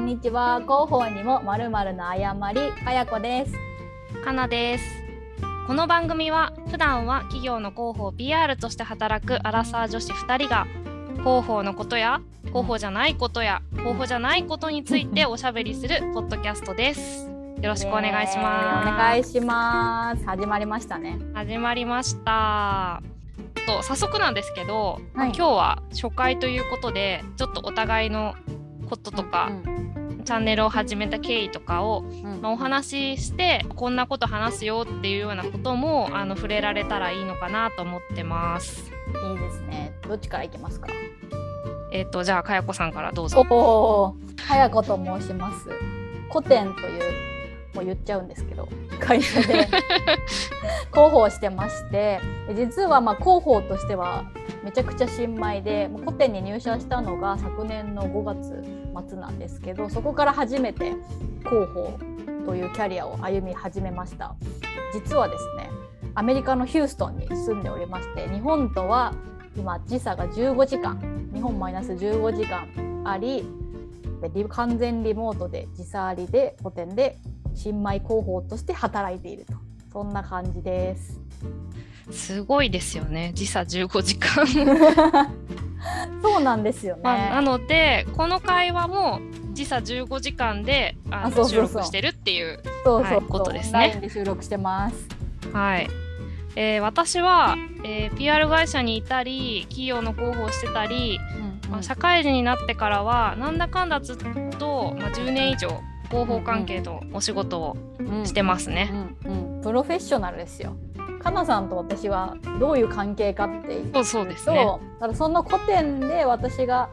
んにちは。広報にもまるまるの誤りかやこです。かなです。この番組は普段は企業の広報 PR として働くアラサー女子2人が広報のことや広報じゃないことや広報じゃないことについて おしゃべりするポッドキャストです。よろしくお願いします。お願いします。始まりましたね。始まりました。と早速なんですけど、はい。今日は初回ということでちょっとお互いのこととか、チャンネルを始めた経緯とかを、うん。まあお話ししてこんなこと話すよっていうようなこともあの触れられたらいいのかなと思ってます。いいですね。どっちからいきますか？えっ、とじゃあかやこさんからどうぞ。おおはやこと申します。古典というもう言っちゃうんですけど会社で 広報をしてましてで実はまあ広報としてはめちゃくちゃ新米でもう古典に入社したのが昨年の5月末なんですけどそこから初めて広報というキャリアを歩み始めました実はですねアメリカのヒューストンに住んでおりまして日本とは今時差が15時間日本マイナス15時間あり完全リモートで時差ありで古典で新米広報として働いているとそんな感じです。すごいですよね時差15時間。そうなんですよね。まあなのでこの会話も時差15時間であのあそうそうそう収録してるっていう。ことですね収録してます。はいえー私は、えー PR 会社にいたり企業の広報をしてたり、まあ、社会人になってからはなんだかんだずっと、まあ、10年以上広報関係のお仕事をしてますね。うんうん、プロフェッショナルですよ。かなさんと私はどういう関係かっていうとそうそうですね。だからその古典で私が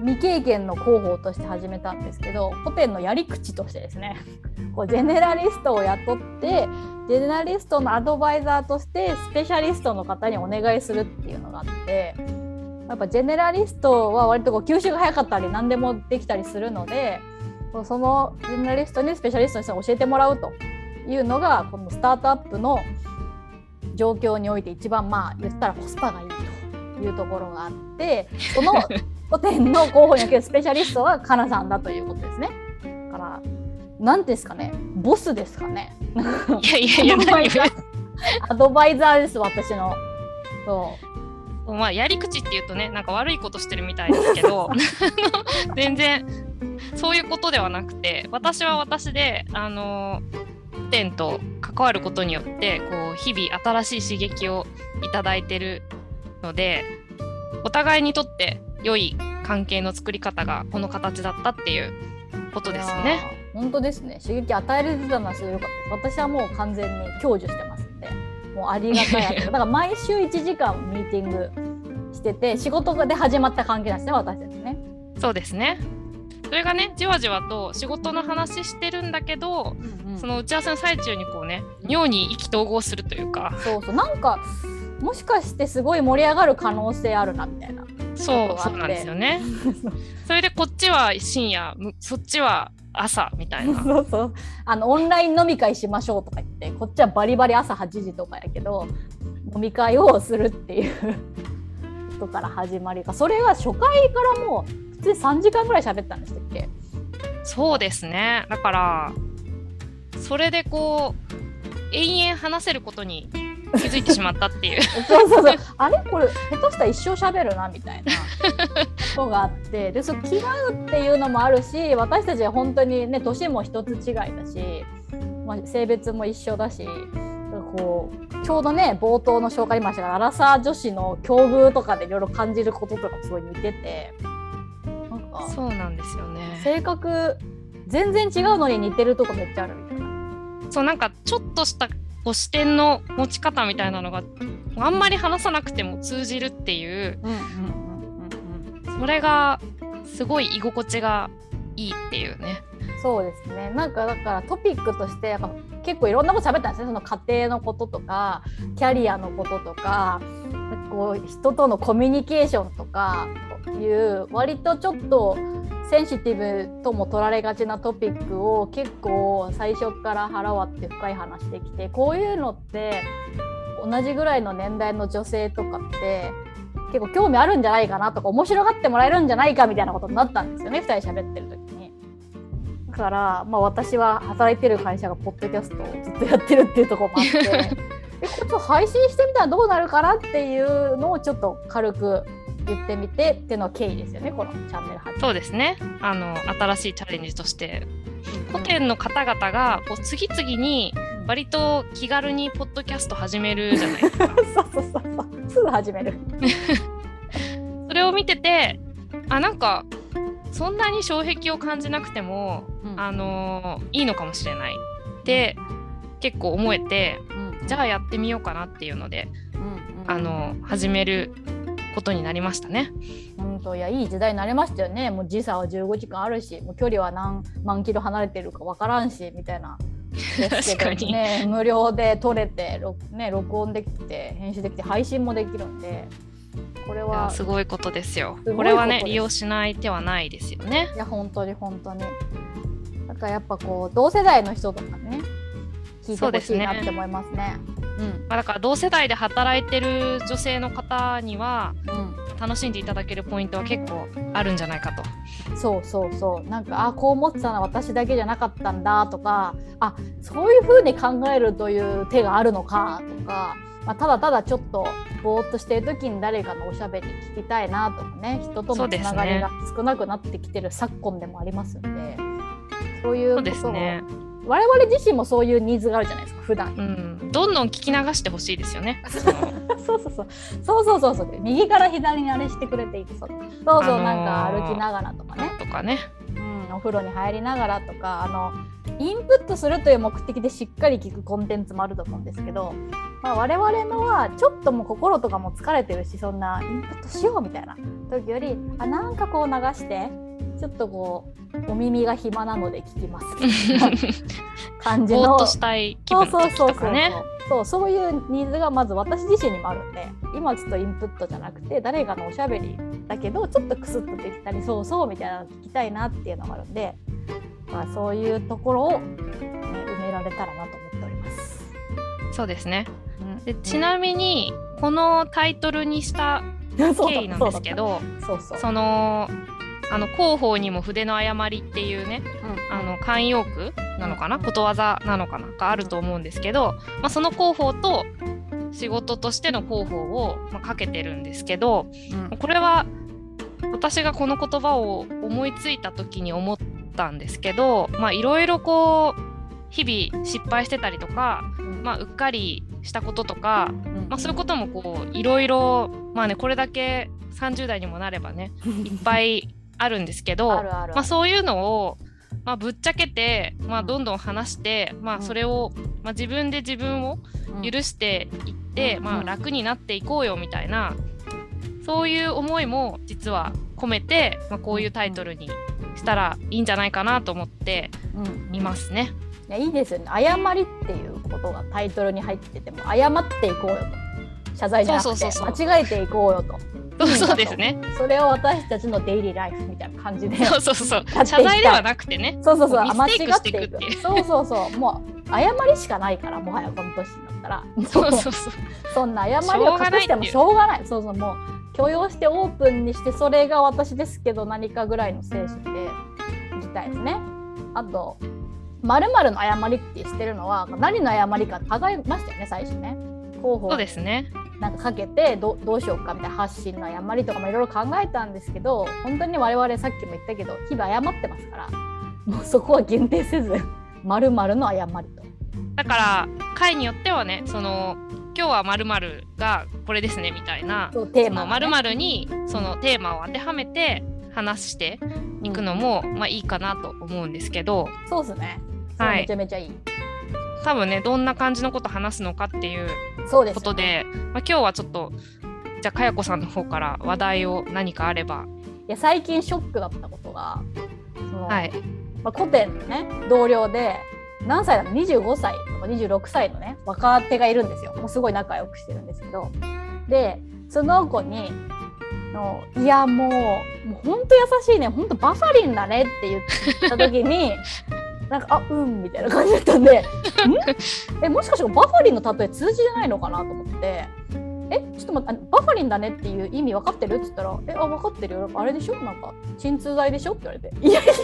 未経験の広報として始めたんですけど古典のやり口としてですね こうジェネラリストを雇ってジェネラリストのアドバイザーとしてスペシャリストの方にお願いするっていうのがあってやっぱジェネラリストは割とこう吸収が早かったり何でもできたりするのでそのジェネラリストにスペシャリストに教えてもらうというのがこのスタートアップの状況において一番まあ言ったらコスパがいいというところがあってその 古典の候補におけるスペシャリストはかなさんだということですね。だから何ですかねボスですかね。いやいやいやアドバイザーです私の。そまあ、やり口っていうとねなんか悪いことしてるみたいですけど 全然そういうことではなくて私は私であの店と関わることによってこう日々新しい刺激をいただいてるのでお互いにとって良い関係の作り方がこの形だったっていうことうですよね。本当ですね刺激与えれてたのはすごい良かった。私はもう完全に享受してますんでもうありがたい だから毎週1時間ミーティングしてて仕事で始まった関係なんですね私たちね。そうですねそれがねじわじわと仕事の話してるんだけどその打ち合わせの最中にこうね妙に意気投合するというか。そうそう。なんかもしかしてすごい盛り上がる可能性あるなみたいな。そうそうなんですよね。それでこっちは深夜むそっちは朝みたいな。そうそう。あのオンライン飲み会しましょうとか言ってこっちはバリバリ朝8時とかやけど飲み会をするっていうことから始まりか。それは初回からもう普通に3時間ぐらい喋ったんでしたっけ？そうですね。だからそれでこう永遠話せることに気づいてしまったっていう。そうそうそう。あれ？これ下手したら一生喋るなみたいな。ことがあって。でそう気が合うっていうのもあるし私たちは本当にね年も一つ違いだし、まあ、性別も一緒だしこうちょうどね冒頭の紹介にもありましたがアラサー女子の境遇とかでいろいろ感じることとかすごい似てて。なんかそうなんですよね。性格全然違うのに似てるとこめっちゃあるみたいな。そうなんかちょっとしたこう視点の持ち方みたいなのがあんまり話さなくても通じるっていうそれがすごい居心地がいいっていうね。そうですね。なんかだからトピックとしてやっぱ結構いろんなこと喋ったんですね。その家庭のこととかキャリアのこととかこう人とのコミュニケーションとかいう割とちょっとセンシティブとも取られがちなトピックを結構最初から腹割って深い話できてこういうのって同じぐらいの年代の女性とかって結構興味あるんじゃないかなとか面白がってもらえるんじゃないかみたいなことになったんですよね2人喋ってる時に。だから、まあ、私は働いてる会社がポッドキャストをずっとやってるっていうとこもあって ちょっと配信してみたらどうなるかなっていうのをちょっと軽く言ってみてっていうのは経緯ですよねこのチャンネル始め。そうですね。あの新しいチャレンジとして。古典の方々がこう次々に割と気軽にポッドキャスト始めるじゃないですか。そうそうそうそう。すぐ始める。それを見ててあなんかそんなに障壁を感じなくても、うん。あのーいいのかもしれない。って結構思えてうん。じゃあやってみようかなっていうので、うんうん。あの始めることになりましたね。本当いやいい時代になりましたよねもう時差は15時間あるしもう距離は何万キロ離れてるかわからんしみたいなですけどね無料で撮れて録,、ね、録音できて編集できて配信もできるんでこれはすごいことですよ。すごいこれはね利用しない手はないですよね。いや本当に本当にだからやっぱこう同世代の人とかね聞いてほしいなって思いますね。まあだから同世代で働いてる女性の方にはうん楽しんでいただけるポイントは結構あるんじゃないかと。うん、そうそうそうなんかあこう思ってたのは私だけじゃなかったんだとかあそういう風に考えるという手があるのかとか、まあ、ただただちょっとぼーっとしてる時に誰かのおしゃべり聞きたいなとかね人とのつながりが少なくなってきてる昨今でもありますんでそういうことを、ですね。我々自身もそういうニーズがあるじゃないですか普段。うん、どんどん聞き流してほしいですよね。そのそうそうそうそうそうそうそう右から左にあれしてくれていいそう。そうそう、あのーなんか歩きながらとかね、とかね。うん、お風呂に入りながらとかあのインプットするという目的でしっかり聞くコンテンツもあると思うんですけど、まあ、我々のはちょっともう心とかも疲れてるしそんなインプットしようみたいな時よりあなんかこう流してちょっとこうお耳が暇なので聞きます。感じの。ぼーっとしたい気そう分の時そうそうそう。とかね。そうそういうニーズがまず私自身にもあるんで今ちょっとインプットじゃなくて誰かのおしゃべりだけどちょっとクスッとできたりそうそうみたいなの聞きたいなっていうのがあるんで、まあ、そういうところを、ね、埋められたらなと思っております。そうですね。うん。でちなみにこのタイトルにした経緯なんですけど、そのあの広報にも筆の誤りっていうね、うん。あの慣用句なのかな、ことわざなのかながあると思うんですけど、まあ、その広報と仕事としての広報を、まあ、かけてるんですけどうん。これは私がこの言葉を思いついた時に思ったんですけどまあいろいろこう日々失敗してたりとか、うん。まあ、うっかりしたこととか、うん。まあ、そういうこともこういろいろまあねこれだけ30代にもなればね いっぱいあるんですけどまあ、そういうのを、まあ、ぶっちゃけて、まあ、うんどんどん話して、まあ、うん。それを、まあ、自分で自分をうん。許していって、まあ、楽になっていこうよみたいなそういう思いも実は込めて、まあ、こういうタイトルにしたらいいんじゃないかなと思ってうん。いますね。いやいいですよね。誤りっていうことがタイトルに入ってても謝っていこうよと。謝罪じゃなくて間違えていこうよとそうですね。それを私たちのデイリーライフみたいな感じで。そうそうそう。謝罪ではなくてね。そうそうそう。ミ間違っていくそうそうそう。もう謝りしかないからもはやこの年になったら。そうそうそう。そんな謝りを隠してもしょうがない。そうそう。もう許容してオープンにしてそれが私ですけど何かぐらいの精神でいきたいですね。あと〇〇の謝りってしてるのは何の謝りか考えましたよね最初ね。候補そうですね。なんかかけてどどうしようかみたいな発信の誤りとかもいろいろ考えたんですけど本当に我々さっきも言ったけど日々謝ってますからもうそこは限定せず まるの誤りと。だから回によってはねその今日はまるがこれですねみたいなテーマがね、まるにそのテーマを当てはめて話していくのも、まあいいかなと思うんですけどそうですね。はいめちゃめちゃいい。多分ねどんな感じのこと話すのかっていうことで、まあ、今日はちょっとじゃあかやこさんの方から話題を何かあれば。いや最近ショックだったことがその、はい。まあ、古典のね同僚で何歳だ？ろう25歳とか26歳のね若手がいるんですよ。もうすごい仲良くしてるんですけど。でその子にの「いやもうもうほんと優しいね。ほんとバファリンだね」って言った時に なんか「あうん」みたいな感じだったんで「ん？えもしかしてバファリンの例え通じてないのかなと思って。えちょっと待ってあのバファリンだねっていう意味分かってる?」っつったら「えあ分かってるよ。あれでしょ？なんか鎮痛剤でしょ?」って言われて「いやいやいや。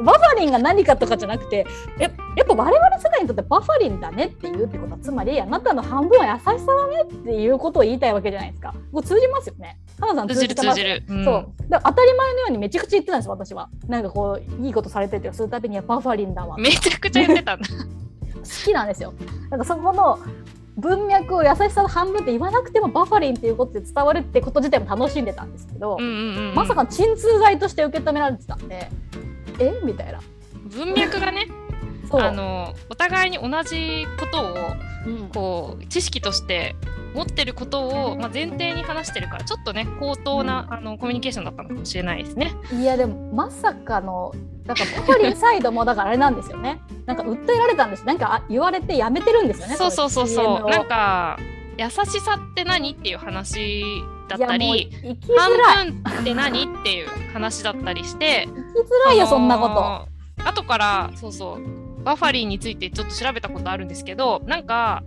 バファリンが何かとかじゃなくてややっぱ我々世代にとってバファリンだねっていうってことはつまりあなたの半分は優しさだねっていうことを言いたいわけじゃないですか。もう通じますよね。花さん通じる通じてます？通じる。うん。そう。だ当たり前のようにめちゃくちゃ言ってたんです私は。なんかこういいことされててするたびにはバファリンだわ。めちゃくちゃ言ってたんだ。好きなんですよ。なんかそこの文脈を優しさの半分って言わなくてもバファリンっていうことで伝わるってこと自体も楽しんでたんですけど、うんうんうんうん。まさか鎮痛剤として受け止められてたんでえ？みたいな。文脈がね、あのお互いに同じことをうん。こう知識として持ってることを、まあ、前提に話してるからちょっとね高等な、あのコミュニケーションだったのかもしれないですね。いやでもまさかのだからバファリンサイドもだからあれなんですよね。なんか訴えられたんです。なんかあ言われてやめてるんですよね。そうそうそうのそうなんか優しさって何っていう話だったり半分って何っていう話だったりして生きづらいよそんなこと。と後からそうそうバファリンについてちょっと調べたことあるんですけどなんか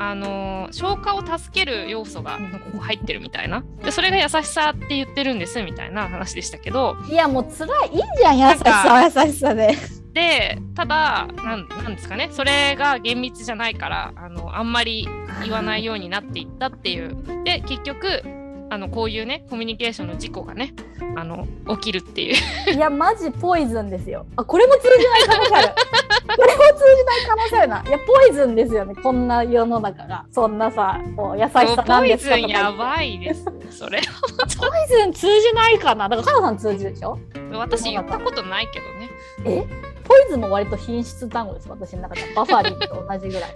あのー消化を助ける要素がうん。ここ入ってるみたいな。でそれが優しさって言ってるんですみたいな話でしたけどいやもう辛い。いいじゃん優しさは優しさで。でただなんなんですかね。それが厳密じゃないからあのあんまり言わないようになっていったっていう。で結局あのこういうねコミュニケーションの事故がねあの起きるっていういや、マジポイズンですよ。あ、これも通じない可能性ある。これも通じない可能性あるな。いや、ポイズンですよね。こんな世の中が。そんなさ、こう優しさなんポイですかとか言ってズンやばいですそれポイズン通じないかな。だから、カナさん通じるでしょ？私言ったことないけどねえ？ポイズンも割と品質単語です。私の中では。バファリンと同じぐらい。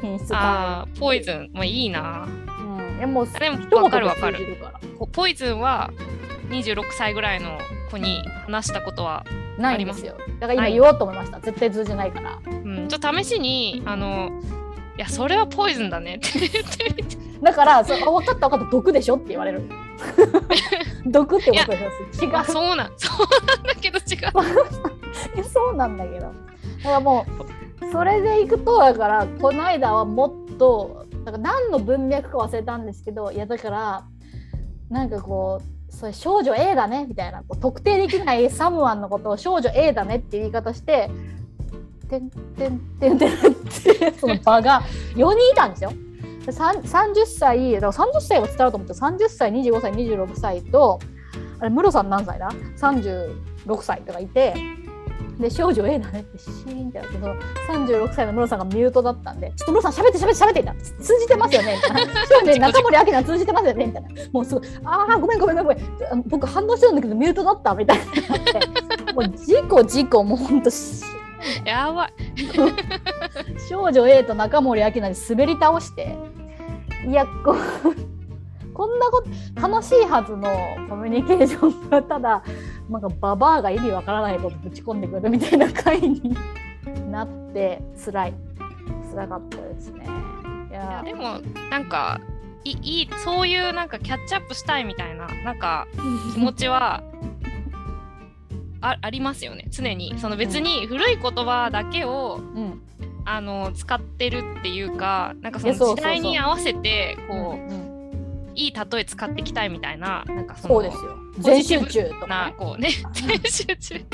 品質単あーポイズンもういいな語。うん。いや、もう、でも一言わかるわかる。ポポイズンは26歳ぐらいの子に話したことは、ないんですよ。だから今言おうと思いました。絶対通じないから。うん、ちょっと試しにあのいやそれはポイズンだねって言ってみてだから、そあ分かった分かった、毒でしょって言われる。毒ってことです。違うあ。そうなん そうなんだけど違う そうなんだけどだからもうそれでいくとだからこの間はもっとだから何の文脈か忘れたんですけどいやだからなんかこうそれ少女 A だねみたいなこう特定できない サムワンのことを少女 A だねっていう言い方して「てんてんてんてん」ってその場が4人いたんですよ。でさん30歳だから30歳は伝わると思って30歳25歳26歳とあれムロさん何歳だ ?36 歳とかいてで少女 A だねってシーンってなってその36歳のムロさんがミュートだったんで「ちょっとムロさん喋って喋って喋って」みたいな通じてますよねみたいな。少中森明菜通じてますよねみたいな。もうすごい「ああごめんごめんごめん僕反応してたんだけどミュートだった」みたいになもう事故事故もうほんとしやばい。少女 A と中森明菜に滑り倒していやここんなこと楽しいはずのコミュニケーションがただなんかババアが意味わからないことぶち込んでくるみたいな回になって辛い。辛かったですね。いいややでもなんかいいいそういうなんかキャッチアップしたいみたいななんか 気持ちはあありますよね。常に。その別に古い言葉だけをうん。あの使ってるっていうかなんかその時代に合わせてこう、うんいい例え使っていきたいみたいななんかそのそうですよ。全集中とかねなこうね全集中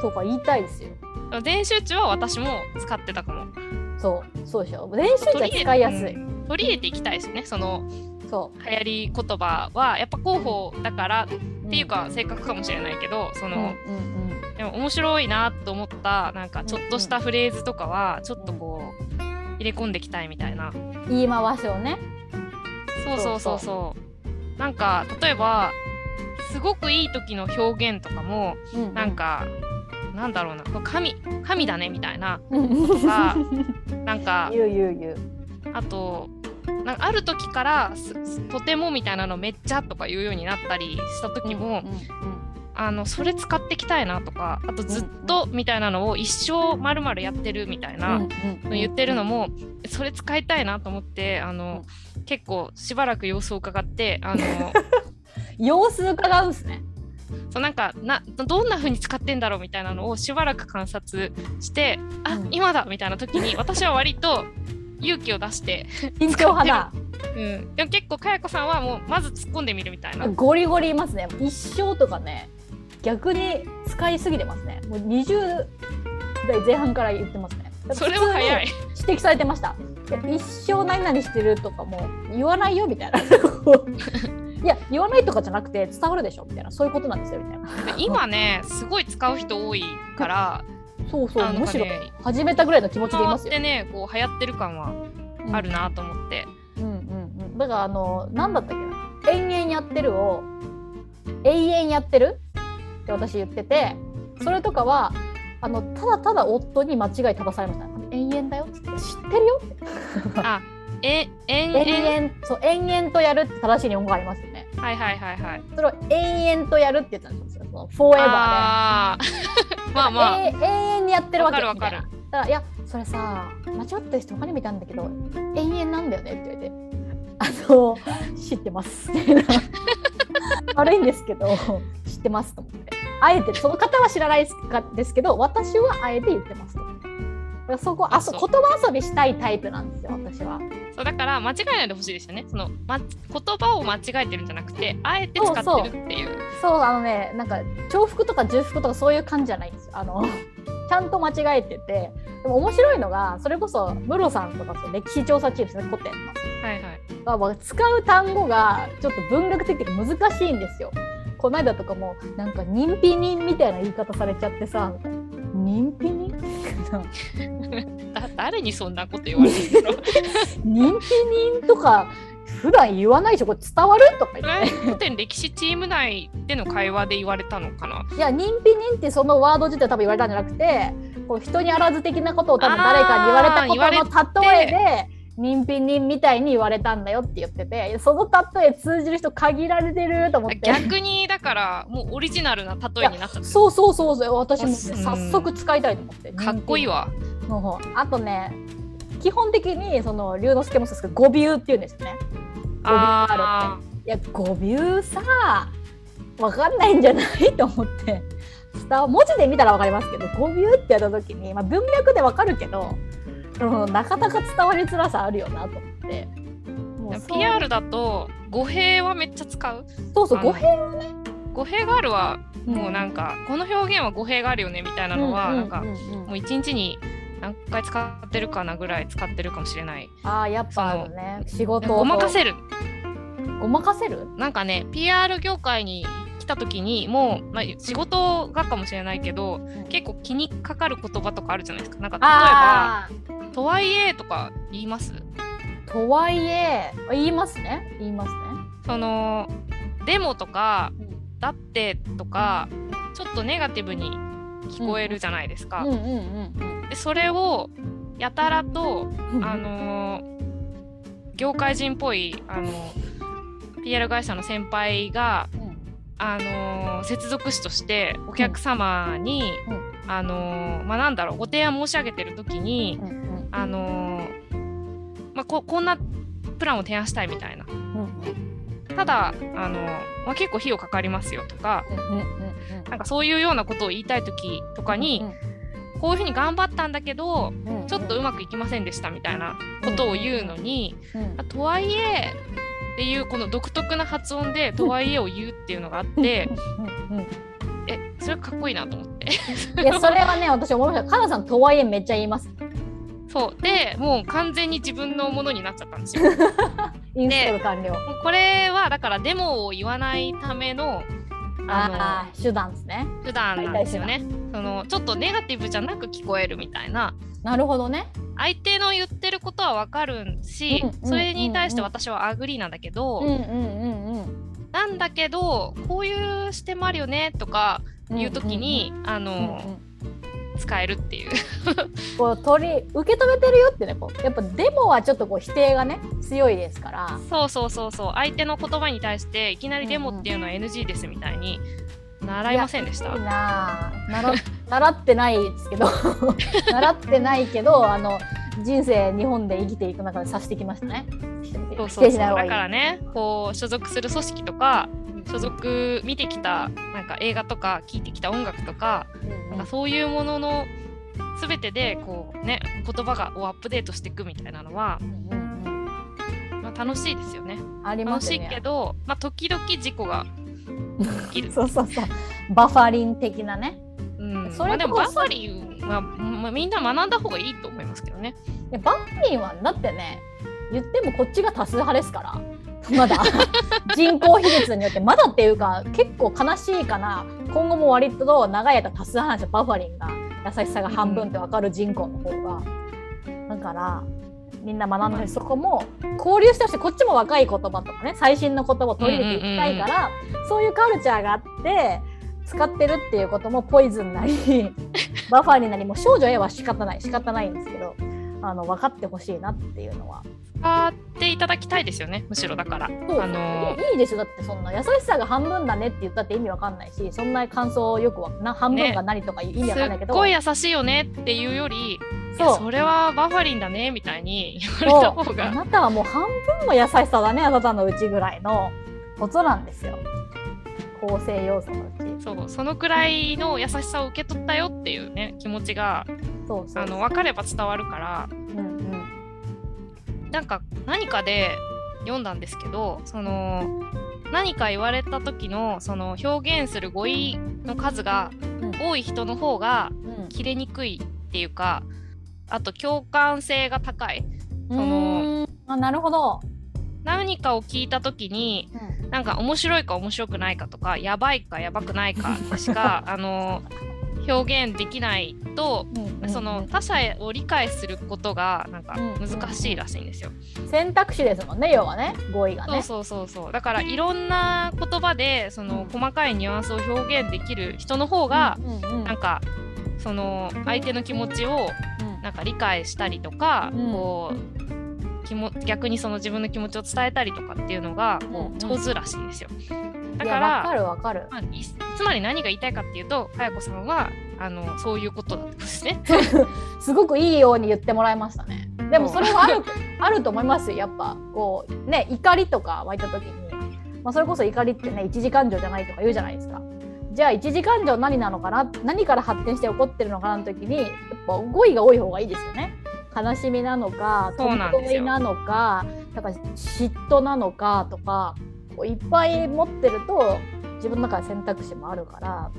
とか言いたいですよ。全集中は私も使ってたかもそうそうでしょ。全集中は使いやすい。うん取り入れていきたいですねそのそ流行り言葉はやっぱ広報だからっう。ていうか性格かもしれないけどその、うんうんうんでも面白いなと思ったなんかちょっとしたフレーズとかはちょっとこう入れ込んでいきたいみたいな言い回しをね。そうそうそうそう。なんか例えばすごくいい時の表現とかもううなん、か、なんだろうな神神だねみたいな。うんかなんか。あとなんかある時からとてもみたいなのめっちゃとか言うようになったりした時も、うんうんあのそれ使っていきたいなとかあとずっとみたいなのを一生まるまるやってるみたいな、うんうん言ってるのもそれ使いたいなと思ってあの、結構しばらく様子を伺ってあの 様子伺うんですね。そうなんかなどんな風に使ってんだろうみたいなのをしばらく観察してあ、うん。今だみたいな時に 私は割と勇気を出して緊張派だ。うん、でも結構かやこさんはもうまず突っ込んでみるみたいな。ゴリゴリいますね。一生とかね逆に使いすぎてますね。もう20代前半から言ってますね。それは早い。指摘されてました。一生何々してるとかも言わないよみたいな。いや言わないとかじゃなくて伝わるでしょみたいな。そういうことなんですよみたいなで今ねすごい使う人多いからそうそうあのむしろね始めたぐらいの気持ちでいますよ。てねこう流行って。る感はあるなと思って。うんうんうん、だからあの何だったっけな。延々やってるを永遠やってるって私言っててそれとかはあのただただ夫に間違い正されました。延々だよ。っつって知ってるよ。ってあえ延延々々そう延々とやるって正しい日本語がありますよね。はいはいはいはい。それを延々とやるって言ったんですよ。そのフォーエバー。であーまあまあ。え永遠にやってるわけ。みたいな。だからいやそれさ間違ってる人他にもいたんだけど永遠なんだよねって言われて。あの知ってます。悪いんですけど知ってますと思ってあえてその方は知らないですかですけど私はあえて言ってますとそこあそ言葉遊びしたいタイプなんですよ私はそうだから間違えないでほしいですよね。その、ま、言葉を間違えてるんじゃなくてあえて使ってるっていう。そうあのねなんか重複とか重複とかそういう感じじゃないんですよあのちゃんと間違えててでも面白いのがそれこそムロさんとかそう歴史調査チームですね古典のはいはい。使う単語がちょっと文学的に難しいんですよ。この間とかもなんか認否人みたいな言い方されちゃってさ認否人？だ誰にそんなこと言われるんだろう。認否人とか普段言わないでしょ？これ伝わる？とかこ言っれ古典歴史チーム内での会話で言われたのかな？ていや認否人ってそのワード自体多分言われたんじゃなくてこう人にあらず的なことを多分誰かに言われたことの例えで認否人みたいに言われたんだよって言っててその例え通じる人限られてると思って。逆にだからもうオリジナルな例えになっちゃってそうそうそうそう私も早速使いたいと思ってかっこいいわ。あとね基本的にその龍之介もそうですけど語尾っていうんですよね。あいや語尾さわかんないんじゃないと思って。文字で見たらわかりますけど語尾ってやった時に、まあ、文脈でわかるけど、うん、なかなか伝わりづらさあるよなと思って。PR だと語弊はめっちゃ使う。そうそう語弊語弊があるはもうなんか、この表現は語弊があるよねみたいなのは、なんかうううん。もう一日に何回使ってるかなぐらい使ってるかもしれない。ああやっぱね。仕事と。ごまかせる。ごまかせる？なんかね PR 業界に来た時にもう、まあ、仕事がかもしれないけど結構気にかかる言葉とかあるじゃないですか。なんか例えばあ「とはいえ」とか言います？ーとはいえ言いますね。言いますね。その「でも」とか「だって」とかちょっとネガティブに聞こえるじゃないですか。でそれをやたらとうん。あのー業界人っぽいあの PR 会社の先輩がうん。あのー接続詞としてお客様に、うん。あのーまあなんだろうご提案申し上げてる時に、うんうんあのまあ、ここんなプランを提案したいみたいな。ただ、あのまあ、結構費用かかりますよとかなんかそういうようなことを言いたい時とかに、こういうふうに頑張ったんだけどちょっとうまくいきませんでしたみたいなことを言うのに、とはいえっていうこの独特な発音で「とはいえ」を言うっていうのがあってえそれかっこいいなと思って。いやそれはね私思いました。かなさんとはいえめっちゃ言います。そう。でもう完全に自分のものになっちゃったんですよ。インストール完了。もうこれはだからデモを言わないためのあああ手段ですね。の手段なんですよね。そのちょっとネガティブじゃなく聞こえるみたいな。なるほどね。相手の言ってることはわかるし、うんうんそれに対して私は agree なんだけど、うんうんうんなんだけどこういう視点もあるよねとかうんいう時に、あうんうん。の、使えるっていう。こう取り受け止めてるよってねこうやっぱデモはちょっとこう否定がね強いですから。そうそうそうそう。相手の言葉に対していきなりデモっていうのは NG ですみたいに習いませんでした。いいなあ習 習ってないですけど。習ってないけどあの人生日本で生きていく中でさしてきましたね。そうそうそう。だからねこう所属する組織とか所属見てきたなんか映画とか聴いてきた音楽とかうんなんかそういうものの全てでこうね言葉がをアップデートしていくみたいなのは、まあ、まあ、楽しいですよね。ありま楽しいすねけど、まあ、時々事故が起きる。そうそうそう。バファリン的なね。うん、それまあ、でもバファリンは、まあ、みんな学んだ方がいいと思いますけどね。でバファリンはだってね言ってもこっちが多数派ですからまだ。人口比率によってまだっていうか結構悲しいかな。今後も割と長い間多数派なんですよバファリンが優しさが半分って分かる人口の方が。だからみんな学んでそこも交流してほしいこっちも若い言葉とかね。最新の言葉を取り入れていきたいから、そういうカルチャーがあって使ってるっていうこともポイズンなりバファリンなりもう少女 A は仕方ない仕方ないんですけど。あの分かってほしいなっていうのは。使っていただきたいですよね、むしろだから。そう。あのいいいいですよ。だってそんな優しさが半分だねって言ったって意味わかんないしそんな感想よくはな半分が何とか意味わかんないけど、すっごい優しいよねっていうより、そう。それはバファリンだねみたいに 言われた方そう。あが。なたはもう半分も優しさだねあなたのうちぐらいのことなんですよ。構成要素のうち。そうそのくらいの優しさを受け取ったよっていうね気持ちがそうそうあの分かれば伝わるから。うんうん。なんか何かで読んだんですけどその何か言われた時のその表現する語彙の数がうん。多い人の方がうん。切れにくいっていうかあと共感性が高い。そのあなるほど、何かを聞いた時にうん。なんか面白いか面白くないかとかやばいかやばくないかしか あの表現できないとうんうんその他者を理解することがなんか難しいらしいんですよ。選択肢ですもんね要はね。語彙がね。そうそうそうそう。だからいろんな言葉でその細かいニュアンスを表現できる人の方がうんうんうん。なんかその相手の気持ちをうんなんか理解したりとか、うん。こう気も逆にその自分の気持ちを伝えたりとかっていうのが上手らしいんですよ。だいやからわかるわかるまあ、いつまり何が言いたいかっていうと、かやこさんはあのそういうことだったんですね。すごくいいように言ってもらいましたね。でもそれはある あると思いますよやっぱこうね怒りとか湧いた時に、まあ、それこそ怒りってね一時感情じゃないとか言うじゃないですか。じゃあ一時感情何なのかな？何から発展して起こってるのかなの時にやっぱ語彙が多い方がいいですよね。悲しみなのかそうなんですよいなのかだから嫉妬なのかとかこういっぱい持ってると自分の中で選択肢もあるから。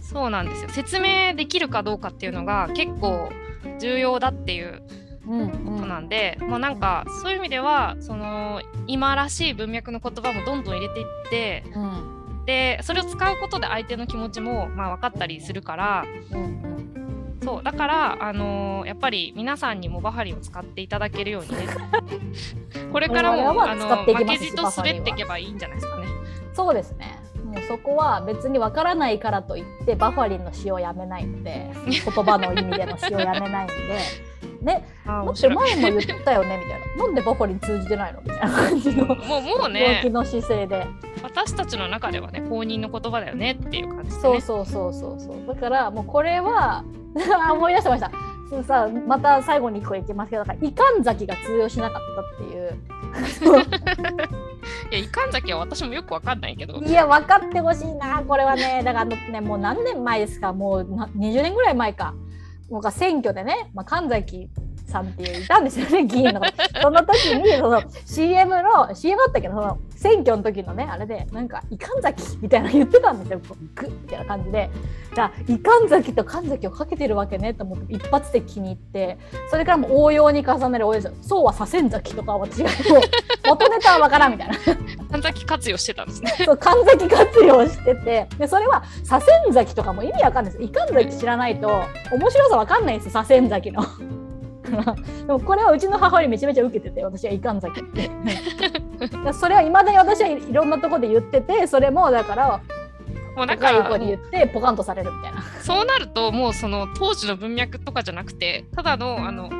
そうなんですよ。説明できるかどうかっていうのが結構重要だっていううんうことなんで、もうなんかそういう意味ではその今らしい文脈の言葉もどんどん入れていってうん。でそれを使うことで相手の気持ちもまあ分かったりするからうんうんそうだから、あのーやっぱり皆さんにもバファリンを使っていただけるようにね。これからも、我々はあの使っていきます負けじと滑っていけばいいんじゃないですかね。そうですね。もうそこは別にわからないからといってバファリンの使用をやめないので 言葉の意味での使用をやめないので。ねだってあー面白い。前も言ったよねみたいな。なんでバファリン通じてないのみたいな感じの もうもう動ねきの姿勢で、私たちの中ではね公認の言葉だよねっていう感じで、ね、そうそうそうそうそう。だからもうこれは 思い出してました。そうさまた最後に一個いきますけどだからいかんざきが通用しなかったっていう。いやいかんざきは私もよくわかんないけど。いや分かってほしいなこれはね。だからねもう何年前ですか？もうな20年ぐらい前か。もうか選挙でね、まあ、神崎さんっていういたんですよね議員の。その時にその CM の CM だったけどその選挙の時のねあれでなんか「いかんざき」みたいなの言ってたんですよ。グッみたいな感じで。だいかんざきと神崎をかけてるわけねと思って一発で気に入ってそれからもう応用に重ねる応用そうはさせんざきとかは違う元ネタはわからんみたいな。神崎活用してたんですね。そう神崎活用してて。でそれは左遷崎とかも意味わかんないです。いかん崎知らないと面白さわかんないんですよ左遷崎の。でもこれはうちの母親めちゃめちゃ受けてて私はいかん崎って。で それはいまだに私はいろんなところで言っててそれもだからもうだ若いから子に言ってポカンとされるみたいな。そうなるともうその当時の文脈とかじゃなくてただのあの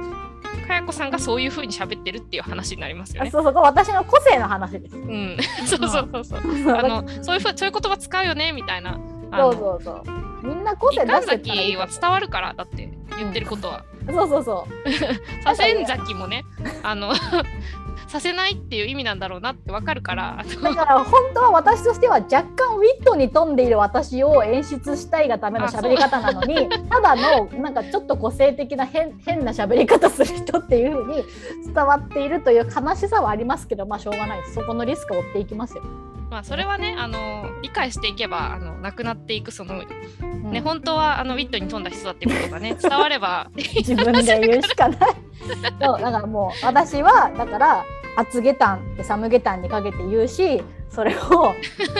かやこさんがそういう風に喋ってるっていう話になりますよね。あそうそう私の個性の話です。うん、そうそうそうそう。あのそういうふうそういう言葉使うよねみたいな。そうそうそう。みんな個性出神してったらいい崎は伝わるからだって言ってることは。そうそうそう。左遷崎もねあの左 させないっていう意味なんだろうなってわかるからだから本当は私としては若干ウィットに富んでいる私を演出したいがための喋り方なのに ただのなんかちょっと個性的な変変な喋り方する人っていう風に伝わっているという悲しさはありますけどまあしょうがないそこのリスクを負っていきますよ。まあそれはねあの理解していけばあのなくなっていくその、ねうん本当はあのウィットに富んだ人だっていうことがね 伝われば自分で言うしかない。そうだからもう私はだから厚下駄ってサム下駄にかけて言うしそれを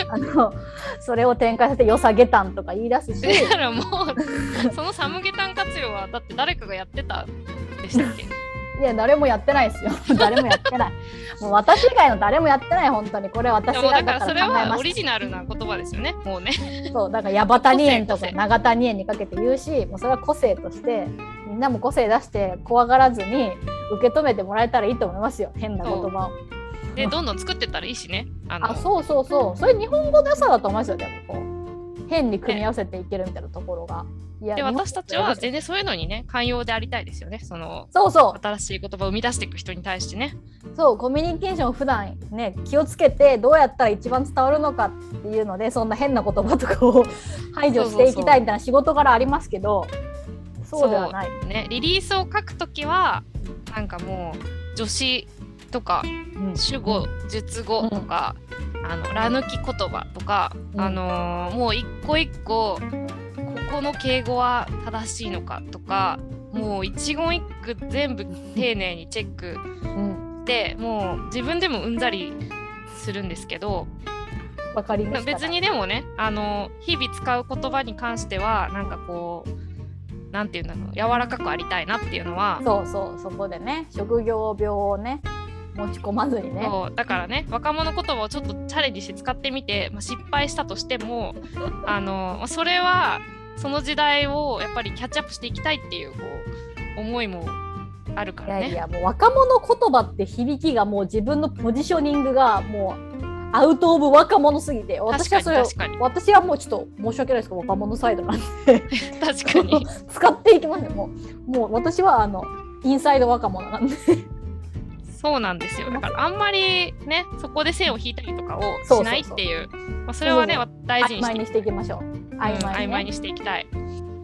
あのそれを展開させて良さ下駄とか言い出すし。だからもうそのサムゲタン活用はだって誰かがやってたでしたっけ？いや誰もやってないですよ。誰もやってない。もう私以外の誰もやってない本当にこれ私がだかだからそれはオリジナルな言葉ですよねもうねた。そうだから矢端二円とか長谷円にかけて言うし、もうそれは個性としてみんなも個性出して怖がらずに受け止めてもらえたらいいと思いますよ。変な言葉を。でどんどん作ってったらいいしねあのあそうそうそう。それ日本語の良さだと思いますよ。でもこう変に組み合わせていけるみたいなところが。いやで私たちは全然そういうのにね寛容でありたいですよね。そのそうそう。新しい言葉を生み出していく人に対してね。そうコミュニケーションを普段ね気をつけてどうやったら一番伝わるのかっていうのでそんな変な言葉とかを 排除していきたいみたいな仕事柄ありますけどそうではない。ね。リリースを書くときはなんかもう助詞とかうん。主語、述語とか、あのら抜き言葉とか、うんあのーもう一個一個ここの敬語は正しいのかとかもう一言一句全部丁寧にチェックうんしてもう自分でもうんざりするんですけどわかりました。別にでもねあの日々使う言葉に関してはなんかこうなんていうんだろう柔らかくありたいなっていうのはそうそうそこでね職業病をね持ち込まずにね。そうだからね若者言葉をちょっとチャレンジして使ってみて、まあ、失敗したとしてもあのまあそれはその時代をやっぱりキャッチアップしていきたいっていうこう思いもあるからね。いやいやもう若者言葉って響きがもう自分のポジショニングがもうアウト・オブ若者すぎて私はそれ私はもうちょっと申し訳ないですけど若者サイドなんで。確かに。使っていきますよ。もうもう私はあのインサイド若者なんでそうなんですよ。だからあんまりねそこで線を引いたりとかをしないっていう。まあそれはねそう大事にして曖昧にしていきましょう。うん曖昧に,、ね。曖昧にしていきたい。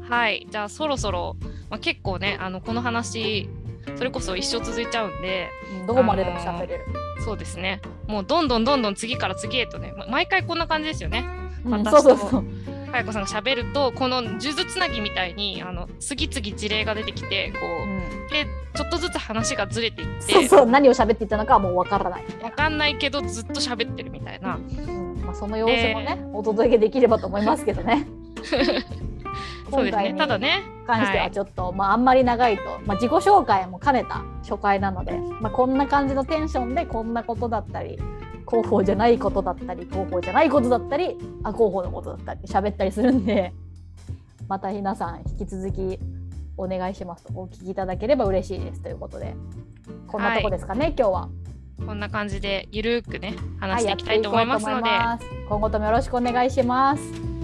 はい、じゃあそろそろ、まあ、結構ねあのこの話それこそ一生続いちゃうんでうんどこまででも喋れる、そうですね。もうどんどんどんどん次から次へとねま毎回こんな感じですよね。うん私とそうそうそうかやこさん。が喋るとこの数珠つなぎみたいにあの次々事例が出てきてこううん。でちょっとずつ話がずれていってそうそう何を喋っていたのかはもうわからない、わかん。ないけどずっと喋ってるみたいな。うん。まあ、その様子もね、お届けできればと思いますけどね。そうですね。ただね関してはちょっと、まあ、あんまり長いと、まあ、自己紹介も兼ねた初回なので、まあ、こんな感じのテンションでこんなことだったり広報じゃないことだったり広報じゃないことだったりあ広報のことだったり喋ったりするんでまた皆さん引き続きお願いします。とお聞きいただければ嬉しいです。ということでこんなとこですかね、今日は。こんな感じでゆるーくねはい、話していきたいと思いますので、やっていこうと思います。今後ともよろしくお願いします。